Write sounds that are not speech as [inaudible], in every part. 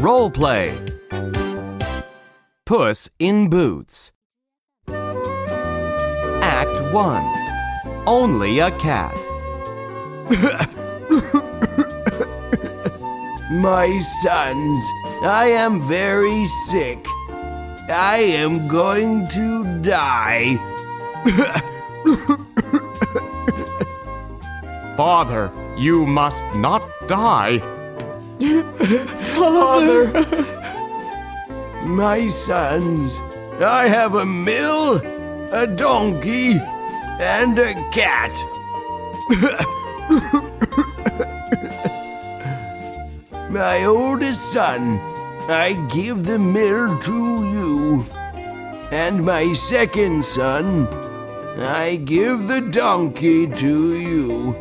Role play. Puss in Boots. Act 1. Only a cat. My sons, I am very sick. I am going to die. Father, you must not die. Father! My sons, I have a mill, a donkey, and a cat. My oldest son, I give the mill to you. And my second son, I give the donkey to you.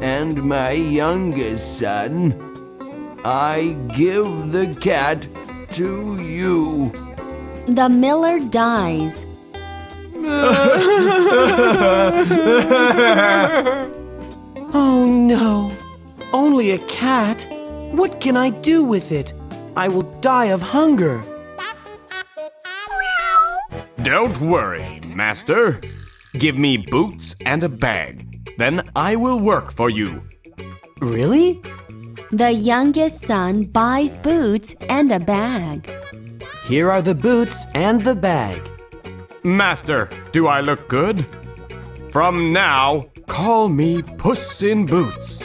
And my youngest son, I give the cat to you. The miller dies. [laughs] Oh no! Only a cat? What can I do with it? I will die of hunger. Don't worry, Master. Give me boots and a bag. Then I will work for you. Really? The youngest son buys boots and a bag. Here are the boots and the bag. Master, do I look good? From now, call me Puss in Boots.